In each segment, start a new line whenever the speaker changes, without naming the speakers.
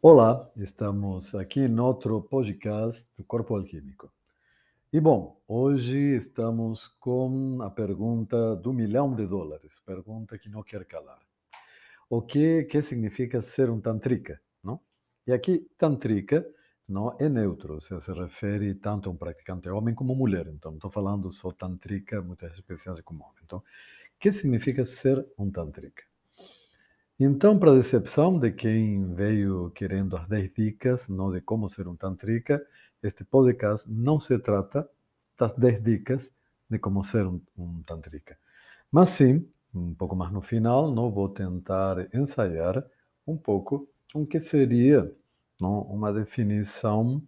Olá, estamos aqui em outro podcast do Corpo Alquímico. E bom, hoje estamos com a pergunta do milhão de dólares, pergunta que não quer calar. O que, que significa ser um tantrika? Não? E aqui, tantrika não é neutro, ou seja, se refere tanto a um praticante homem como mulher. Então, não estou falando só tantrika, muitas especiais como homem. Então, o que significa ser um tantrika? Então, para decepção de quem veio querendo as 10 dicas não de como ser um tantrika, este podcast não se trata das 10 dicas de como ser um, um tantrika. Mas sim, um pouco mais no final, não vou tentar ensaiar um pouco o que seria não, uma definição,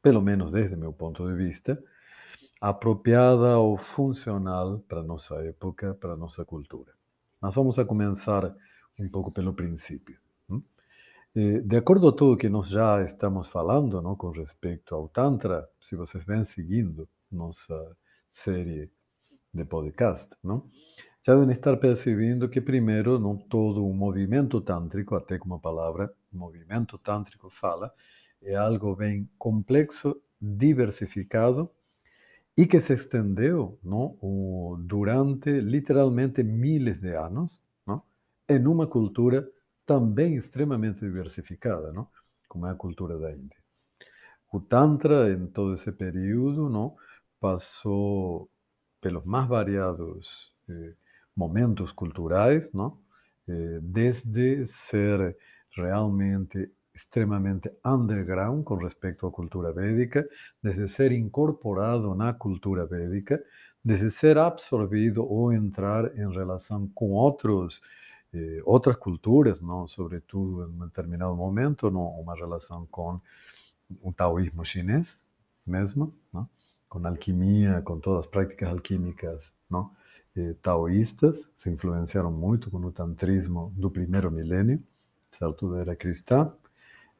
pelo menos desde meu ponto de vista, apropriada ou funcional para nossa época, para nossa cultura. Mas vamos a começar um pouco pelo princípio. De acordo com tudo que nós já estamos falando não, com respeito ao Tantra, se vocês vêm seguindo nossa série de podcast, não, já devem estar percebendo que, primeiro, não todo o movimento tântrico, até como a palavra movimento tântrico fala, é algo bem complexo, diversificado e que se estendeu não, durante literalmente milhares de anos em uma cultura também extremamente diversificada, não? como é a cultura da Índia. O Tantra, em todo esse período, não, passou pelos mais variados eh, momentos culturais, não? Eh, desde ser realmente extremamente underground com respeito à cultura védica, desde ser incorporado na cultura védica, desde ser absorvido ou entrar em relação com outros eh, outras culturas, não, sobretudo em um determinado momento, não, uma relação com o taoísmo chinês mesmo, não, com alquimia, com todas as práticas alquímicas não, eh, taoístas, se influenciaram muito com o tantrismo do primeiro milênio, certo, da era cristã.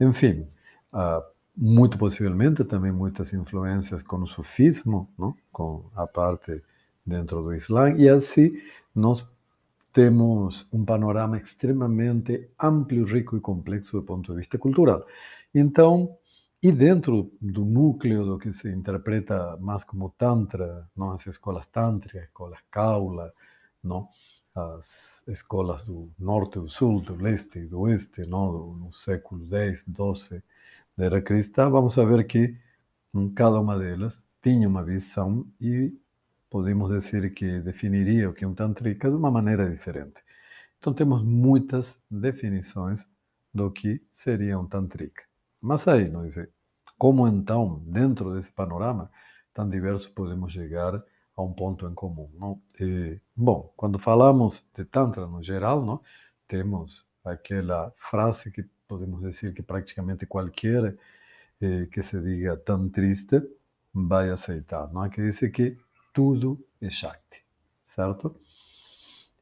Enfim, ah, muito possivelmente também muitas influências com o sufismo, não, com a parte dentro do Islã, e assim nós temos um panorama extremamente amplo, rico e complexo do ponto de vista cultural. Então, e dentro do núcleo do que se interpreta mais como Tantra, não? as escolas Tântricas, escolas Kaula, não? as escolas do norte, do sul, do leste e do oeste, não? no século X, XII da era cristã, vamos ver que cada uma delas tinha uma visão e podemos dizer que definiria o que é um tantrika de uma maneira diferente. Então temos muitas definições do que seria um tantrika. Mas aí, não dizer, como então, dentro desse panorama tão diverso, podemos chegar a um ponto em comum? Não? E, bom, quando falamos de tantra no geral, não, temos aquela frase que podemos dizer que praticamente qualquer eh, que se diga tantrista vai aceitar, não? que diz que tudo é Shakti, certo?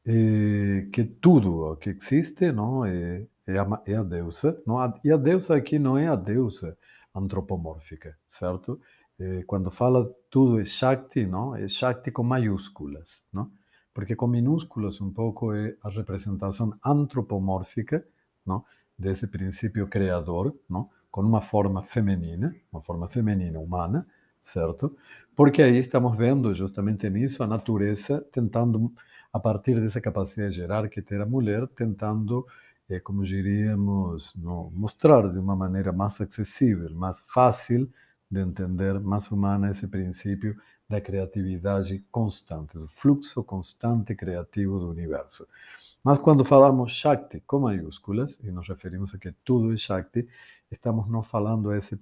E que tudo que existe não é, é, a, é a deusa, não? e a deusa aqui não é a deusa antropomórfica, certo? E quando fala tudo é Shakti, não? é Shakti com maiúsculas, não? porque com minúsculas um pouco é a representação antropomórfica não? desse princípio criador, não? com uma forma feminina, uma forma feminina humana, certo? Porque aí estamos vendo justamente nisso a natureza tentando, a partir dessa capacidade de gerar que tem a mulher, tentando, eh, como diríamos, no, mostrar de uma maneira mais acessível, mais fácil de entender, mais humana esse princípio da criatividade constante, do fluxo constante criativo do universo. Mas quando falamos Shakti com maiúsculas, e nos referimos a que tudo é Shakti, estamos não falando a esse,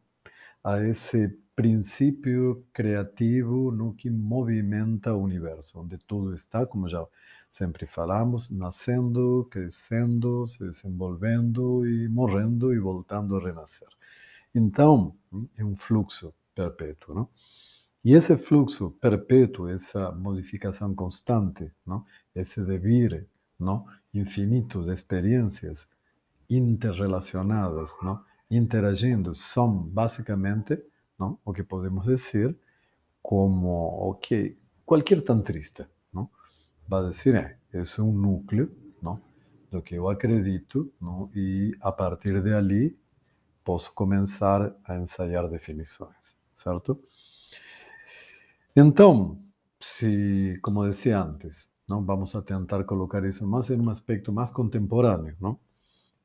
a esse princípio criativo no que movimenta o universo, onde tudo está, como já sempre falamos, nascendo, crescendo, se desenvolvendo e morrendo e voltando a renascer. Então, é um fluxo perpétuo, não? E esse fluxo perpétuo, essa modificação constante, não? esse devir não? infinito de experiências interrelacionadas, não? Interagindo, são basicamente não? o que podemos dizer como, ok, qualquer tantrista não? vai dizer, é, esse é um núcleo não? do que eu acredito, não? e a partir de ali posso começar a ensaiar definições, certo? Então, como dizia antes, não vamos a tentar colocar isso mais em um aspecto mais contemporâneo, não?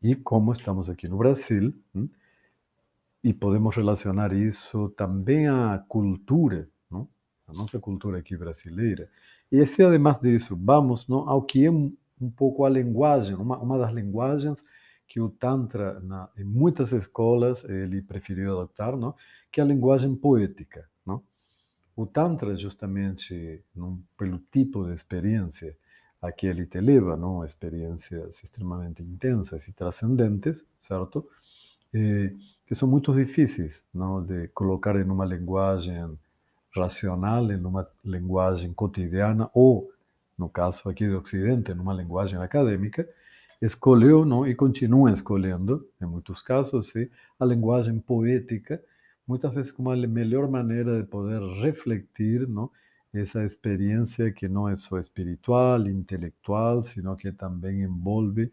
E como estamos aqui no Brasil, e podemos relacionar isso também à cultura, não? a nossa cultura aqui brasileira. E se, además disso, vamos não, ao que é um, um pouco a linguagem, uma, uma das linguagens que o Tantra, na, em muitas escolas, ele preferiu adotar, não? que é a linguagem poética. Não? O Tantra, justamente, pelo tipo de experiência a que ele te leva, não? experiências extremamente intensas e transcendentes, certo? Eh, que são muito difíceis não? de colocar em uma linguagem racional, em uma linguagem cotidiana, ou, no caso aqui do Ocidente, numa linguagem acadêmica, escolheu não? e continua escolhendo, em muitos casos, sim, a linguagem poética, muitas vezes como a melhor maneira de poder refletir não? Essa experiência que não é só espiritual, intelectual, sino que também envolve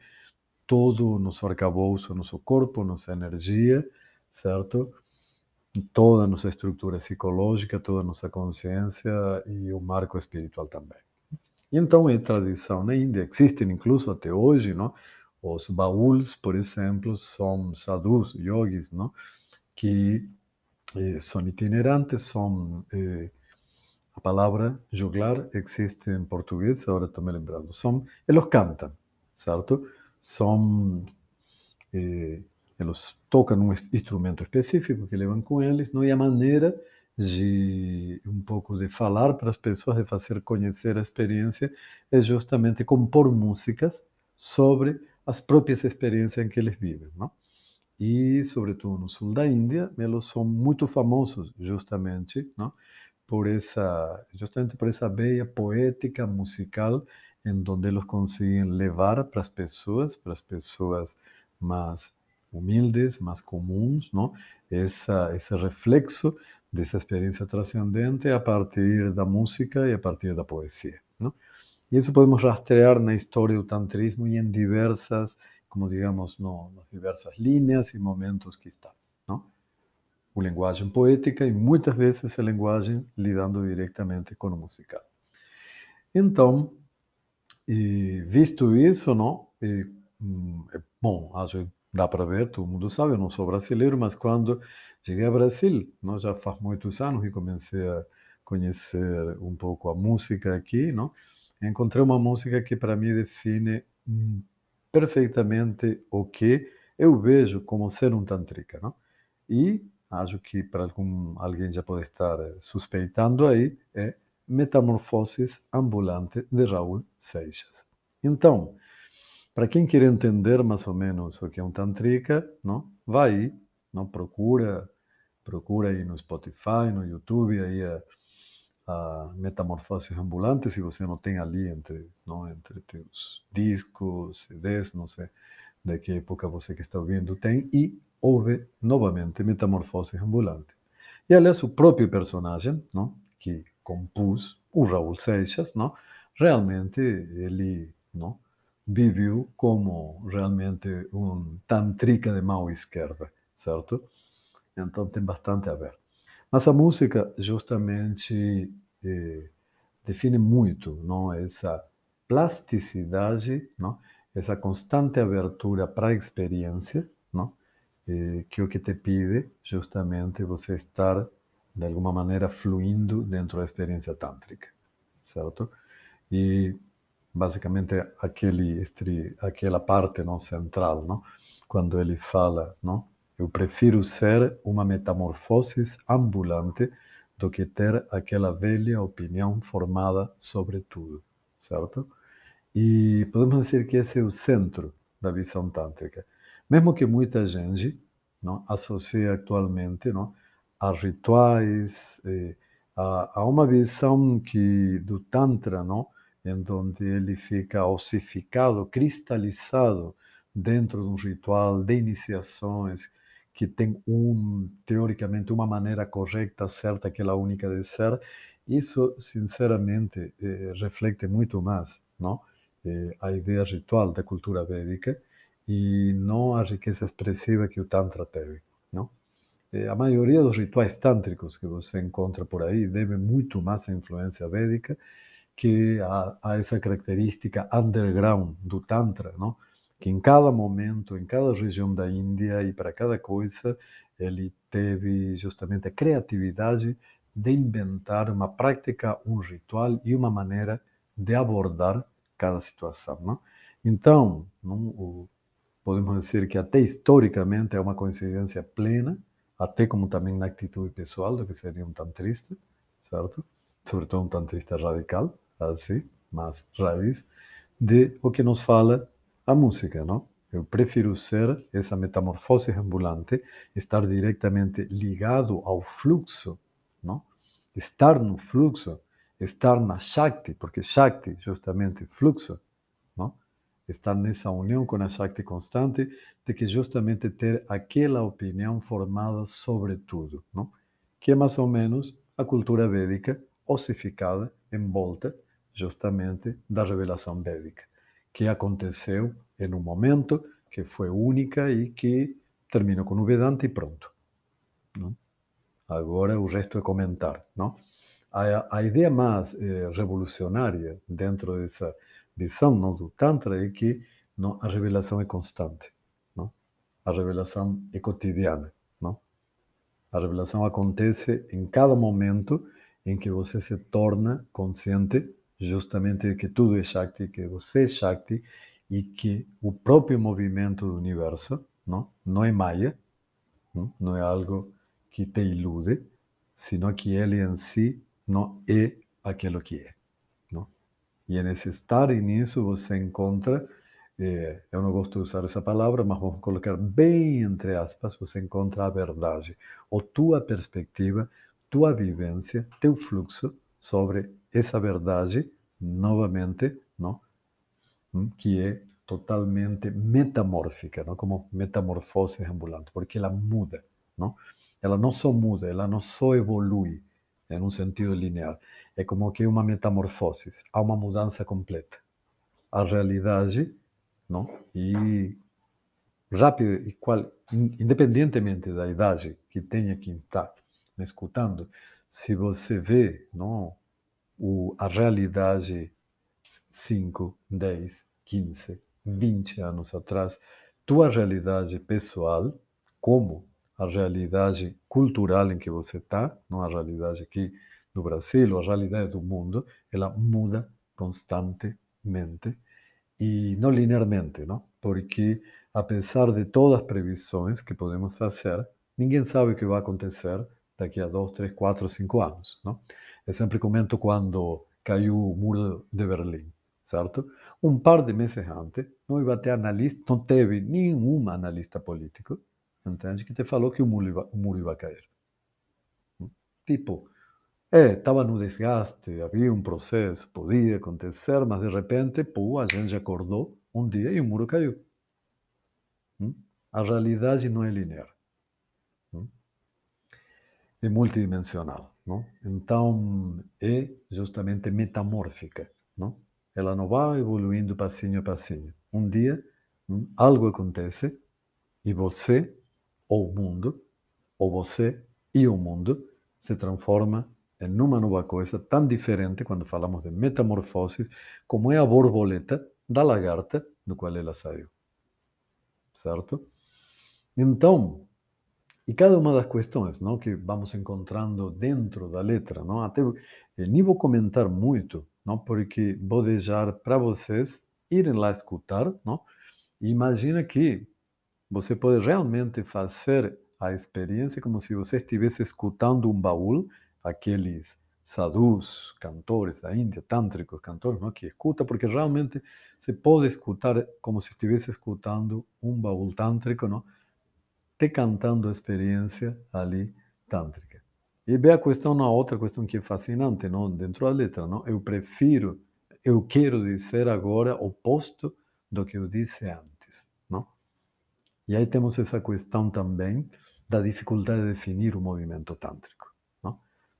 todo o nosso arcabouço, nosso corpo, nossa energia, certo? Toda a nossa estrutura psicológica, toda a nossa consciência e o marco espiritual também. Então, é tradição na Índia, existem incluso até hoje, não? Os baús, por exemplo, são sadhus, yogis, não? que eh, são itinerantes, são eh, a palavra juglar existe em português, agora estou me lembrando. São, eles cantam, certo? São, eh, eles tocam um instrumento específico que levam com eles, não? e a maneira de um pouco de falar para as pessoas, de fazer conhecer a experiência, é justamente compor músicas sobre as próprias experiências em que eles vivem, não? E, sobretudo no sul da Índia, eles são muito famosos justamente, não? Por essa, justamente por essa veia poética, musical, em donde eles conseguem levar para as pessoas, para as pessoas mais humildes, mais comuns, não? Essa, esse reflexo dessa experiência transcendente a partir da música e a partir da poesia. Não? E isso podemos rastrear na história do tantrismo e em diversas, como digamos, no, nas diversas linhas e momentos que está o linguagem poética e muitas vezes essa linguagem lidando diretamente com o musical. Então, visto isso, não, e, hum, é bom, acho que dá para ver, todo mundo sabe, eu não sou brasileiro, mas quando cheguei ao Brasil, não, já faz muitos anos e comecei a conhecer um pouco a música aqui, não, encontrei uma música que para mim define hum, perfeitamente o que eu vejo como ser um tantrika, não? E acho que para algum, alguém já pode estar eh, suspeitando aí, é Metamorfoses Ambulante de Raul Seixas. Então, para quem quer entender mais ou menos o que é um tantrika, não, vai aí, não procura, procura aí no Spotify, no YouTube aí a, a Metamorfoses Ambulante, se você não tem ali entre, não, entre teus discos, CDs, não sei de que época você que está ouvindo tem e houve novamente metamorfose ambulante. E, aliás, o próprio personagem, não, que compôs, o Raul Seixas, não, realmente ele não, viveu como realmente um tantrika de mão esquerda, certo? Então tem bastante a ver. Mas a música justamente eh, define muito não, essa plasticidade, não, essa constante abertura para a experiência, não? Eh, que o que te pide justamente você estar de alguma maneira fluindo dentro da experiência tântrica, certo? E basicamente aquele aquela parte não central, não? Quando ele fala, não? Eu prefiro ser uma metamorfose ambulante do que ter aquela velha opinião formada sobre tudo, certo? E podemos dizer que esse é o centro da visão tântrica. Mesmo que muita gente não, associe atualmente não, a rituais, eh, a, a, uma visão que do Tantra, não, em onde ele fica ossificado, cristalizado dentro de um ritual de iniciações que tem um teoricamente uma maneira correta, certa, aquela única de ser. Isso, sinceramente, eh, reflete muito mais, não? Eh, a ideia ritual da cultura védica e não a riqueza expressiva que o Tantra teve. não? A maioria dos rituais tântricos que você encontra por aí devem muito mais à influência védica que a, a essa característica underground do Tantra, não? que em cada momento, em cada região da Índia e para cada coisa, ele teve justamente a criatividade de inventar uma prática, um ritual e uma maneira de abordar cada situação. Não? Então, não, podemos dizer que até historicamente é uma coincidência plena, até como também na atitude pessoal do que seria um tantrista, certo? Sobretudo um tantrista radical, assim, mais raiz, de o que nos fala a música, não? Eu prefiro ser essa metamorfose ambulante, estar diretamente ligado ao fluxo, não? Estar no fluxo, estar na Shakti, porque Shakti, justamente fluxo? Estar nessa união com a Shakti constante, de que justamente ter aquela opinião formada sobre tudo, não? Que é mais ou menos a cultura védica ossificada, envolta justamente da revelação védica, que aconteceu em um momento que foi única e que terminou com o Vedanta e pronto. Não? Agora o resto é comentar. Não? A, a ideia mais eh, revolucionária dentro dessa visão não, do Tantra é que não, a revelação é constante. Não? A revelação é cotidiana. Não? A revelação acontece em cada momento em que você se torna consciente justamente de que tudo é Shakti, que você é Shakti e que o próprio movimento do universo não, não é Maya, não, não é algo que te ilude, sino que ele em si não é aquilo que é. E nesse estar e nisso você encontra, eh, eu não gosto de usar essa palavra, mas vamos colocar bem entre aspas, você encontra a verdade, ou tua perspectiva, tua vivência, teu fluxo sobre essa verdade, novamente, não? que é totalmente metamórfica, não? como metamorfose ambulante, porque ela muda. Não? Ela não só muda, ela não só evolui em um sentido linear. É como que uma metamorfose, há uma mudança completa. A realidade, não? E rápido e qual, independentemente da idade que tenha quem está me escutando, se você vê, não, o, a realidade 5, 10, 15, 20 anos atrás, tua realidade pessoal, como a realidade cultural em que você está, não a realidade aqui no Brasil, a realidade do mundo, ela muda constantemente e não linearmente, não? Porque apesar de todas as previsões que podemos fazer, ninguém sabe o que vai acontecer daqui a dois, três, quatro, cinco anos, não? Eu sempre comento quando caiu o muro de Berlim, certo? Um par de meses antes, não ia ter analista, não teve nenhum analista político, entende, que te falou que o muro ia, o muro ia cair. Tipo, é, estava no desgaste, havia um processo, podia acontecer, mas de repente, pô, a gente acordou um dia e o muro caiu. A realidade não é linear. É multidimensional. Não? Então, é justamente metamórfica. Não? Ela não vai evoluindo passinho a passinho. Um dia, hum, algo acontece e você, ou o mundo, ou você e o mundo, se transforma em uma nova coisa tão diferente quando falamos de metamorfose, como é a borboleta da lagarta do qual ela saiu. Certo? Então, e cada uma das questões não, que vamos encontrando dentro da letra, não, até nem vou comentar muito, não, porque vou deixar para vocês irem lá escutar, não? E imagina que você pode realmente fazer a experiência como se você estivesse escutando um baú, aqueles sadhus, cantores da Índia, tântricos, cantores, não, que escuta, porque realmente se pode escutar como se estivesse escutando um baú tântrico, não? te cantando a experiência ali tântrica. E vê a questão na outra questão que é fascinante, não? dentro da letra. Não? Eu prefiro, eu quero dizer agora o oposto do que eu disse antes. Não? E aí temos essa questão também da dificuldade de definir o movimento tântrico.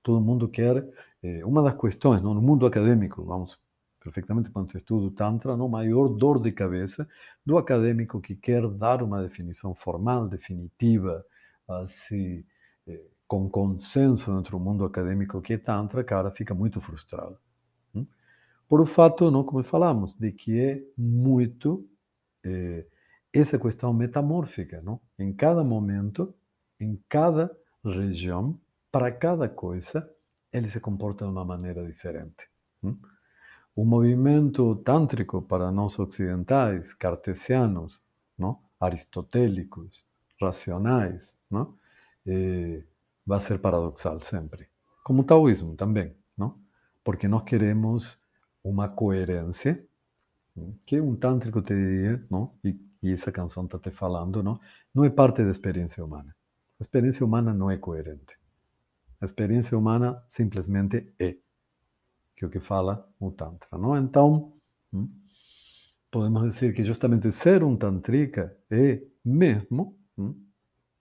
Não? Todo mundo quer, eh, uma das questões não? no mundo acadêmico, vamos perfeitamente quando se estuda o Tantra, no maior dor de cabeça do acadêmico que quer dar uma definição formal, definitiva assim, eh, com consenso dentro do mundo acadêmico que é Tantra, cara fica muito frustrado. Hum? Por o fato, não, como falamos, de que é muito eh, essa questão metamórfica. Não? Em cada momento, em cada região, para cada coisa, ele se comporta de uma maneira diferente. O movimento tântrico para nós ocidentais, cartesianos, não? aristotélicos, racionais, não? Eh, vai ser paradoxal sempre. Como o taoísmo também, não? Porque nós queremos uma coerência, que um tântrico te diria, não? E, e essa canção está te falando, não? Não é parte da experiência humana. A experiência humana não é coerente. A experiência humana simplesmente é, que é o que fala o Tantra, não? Então, podemos dizer que justamente ser um tantrika é mesmo hum,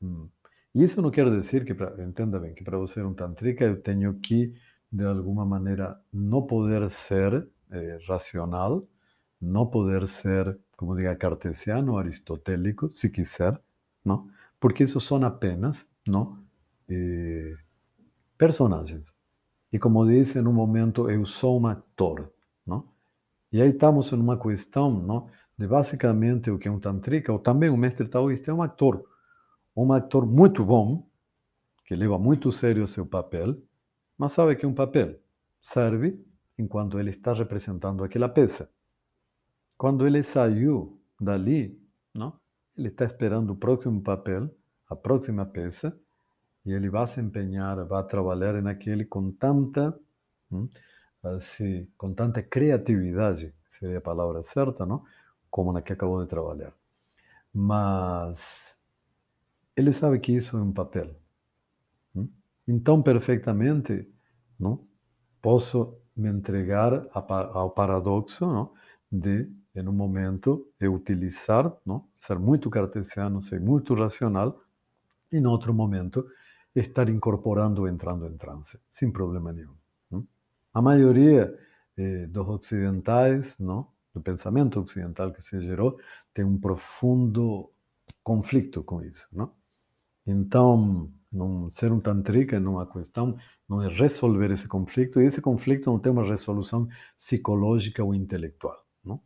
hum, e isso não quer dizer que, pra, entenda bem, que para eu ser um tantrika eu tenho que, de alguma maneira, não poder ser eh, racional, não poder ser, como diga, cartesiano, aristotélico, se quiser, não? Porque isso são apenas, não? Eh, personagens. E como disse, no momento eu sou um ator, não? E aí estamos em uma questão, não? De basicamente o que é um tantrika, ou também um mestre taoísta, é um ator um ator muito bom, que leva muito sério o seu papel, mas sabe que um papel serve enquanto ele está representando aquela peça. Quando ele saiu dali, não? ele está esperando o próximo papel, a próxima peça, e ele vai se empenhar, vai trabalhar naquele com tanta, hum, assim, com tanta criatividade, seria a palavra certa, não? como na que acabou de trabalhar. Mas ele sabe que isso é um papel. Então, perfeitamente, não? posso me entregar ao paradoxo não? de, em um momento, eu utilizar, não? ser muito cartesiano, ser muito racional, e, em outro momento, estar incorporando, entrando em transe, sem problema nenhum. Não? A maioria eh, dos ocidentais, não? do pensamento ocidental que se gerou, tem um profundo conflito com isso. Não? Então, não, ser um tantrika numa questão não é resolver esse conflito, e esse conflito não tem uma resolução psicológica ou intelectual. Não?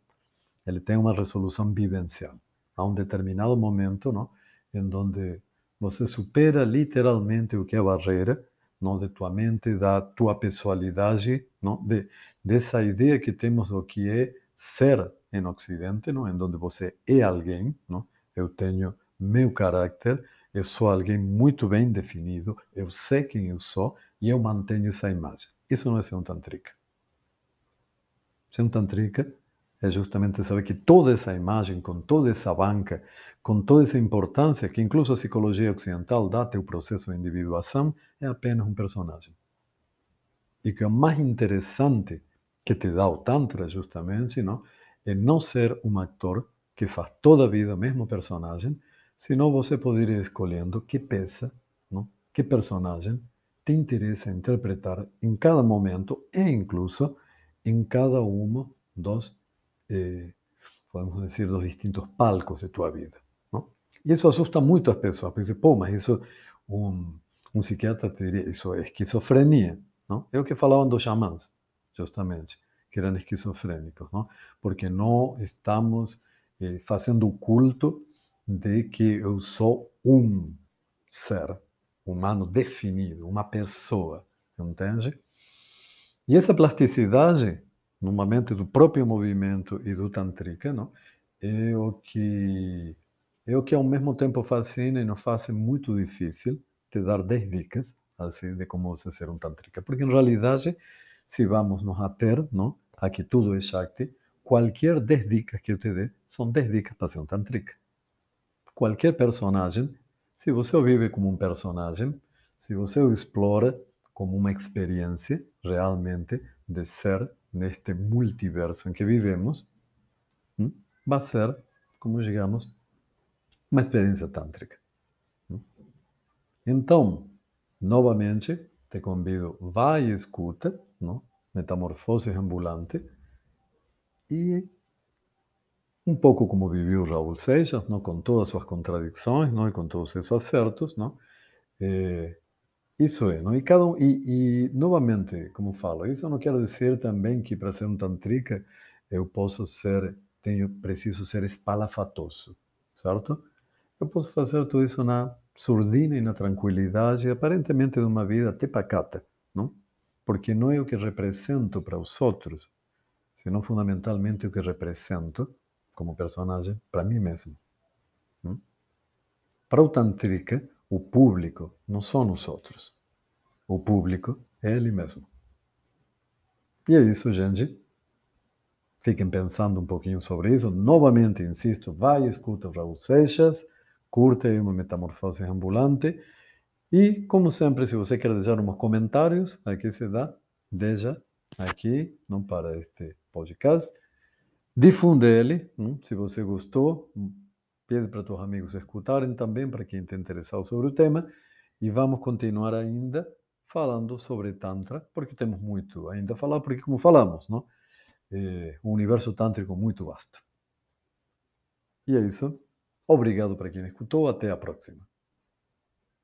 Ele tem uma resolução vivencial. Há um determinado momento não? em onde você supera literalmente o que é a barreira não de tua mente, da tua pessoalidade, não de dessa ideia que temos do que é ser em Ocidente, não, em onde você é alguém, não? Eu tenho meu caráter, eu sou alguém muito bem definido, eu sei quem eu sou e eu mantenho essa imagem. Isso não é ser um tantrika. Ser um tantrika é justamente saber que toda essa imagem, com toda essa banca, com toda essa importância que incluso a psicologia ocidental dá ao processo de individuação, é apenas um personagem. E que o mais interessante que te dá o Tantra, justamente, não, é não ser um ator que faz toda a vida o mesmo personagem, Senão você poderia ir escolhendo que peça, não? que personagem te interessa interpretar em cada momento e incluso em cada um dos, eh, podemos dizer, dos distintos palcos de tua vida. Não? E isso assusta muito as pessoas, porque pô, mas isso, um, um psiquiatra te diria, isso é esquizofrenia. Não? É o que falavam dos xamãs, justamente, que eram esquizofrênicos, não? porque não estamos eh, fazendo o culto de que eu sou um ser humano definido, uma pessoa, entende? E essa plasticidade, numa mente do próprio movimento e do tantrika, não? é o que é o que ao mesmo tempo fascina e nos faz muito difícil te dar 10 dicas assim de como você ser um tantrika, porque em realidade, se vamos nos ater, não, a que tudo é Shakti, qualquer 10 dicas que eu te dê são 10 dicas para ser um tantrika qualquer personagem, se você o vive como um personagem, se você o explora como uma experiência realmente de ser neste multiverso em que vivemos, hum, vai ser, como digamos, uma experiência tântrica. Então, novamente, te convido, vai e escuta, não? Metamorfose ambulante, e um pouco como viveu Raul Seixas, não? com todas as suas contradições não? e com todos seus acertos, não? É, isso é, não? E, cada um, e, e, novamente, como falo, isso não quer dizer também que para ser um tantrika eu posso ser, tenho, preciso ser espalafatoso, certo? Eu posso fazer tudo isso na surdina e na tranquilidade, aparentemente de uma vida até pacata, não? Porque não é o que represento para os outros, senão fundamentalmente o que represento como personagem para mim mesmo. Não? Para o Tantrika, o público não são os outros. O público é ele mesmo. E é isso, gente. Fiquem pensando um pouquinho sobre isso. Novamente, insisto, vai, escuta o Raul Seixas, curta aí uma metamorfose ambulante. E, como sempre, se você quer deixar uns comentários, aqui se dá, deixa aqui, não para este podcast. Difunde ele, hum, se você gostou, hum, pede para teus amigos escutarem também, para quem está interessado sobre o tema. E vamos continuar ainda falando sobre Tantra, porque temos muito ainda a falar, porque, como falamos, não? é um universo tântrico muito vasto. E é isso. Obrigado para quem escutou. Até a próxima.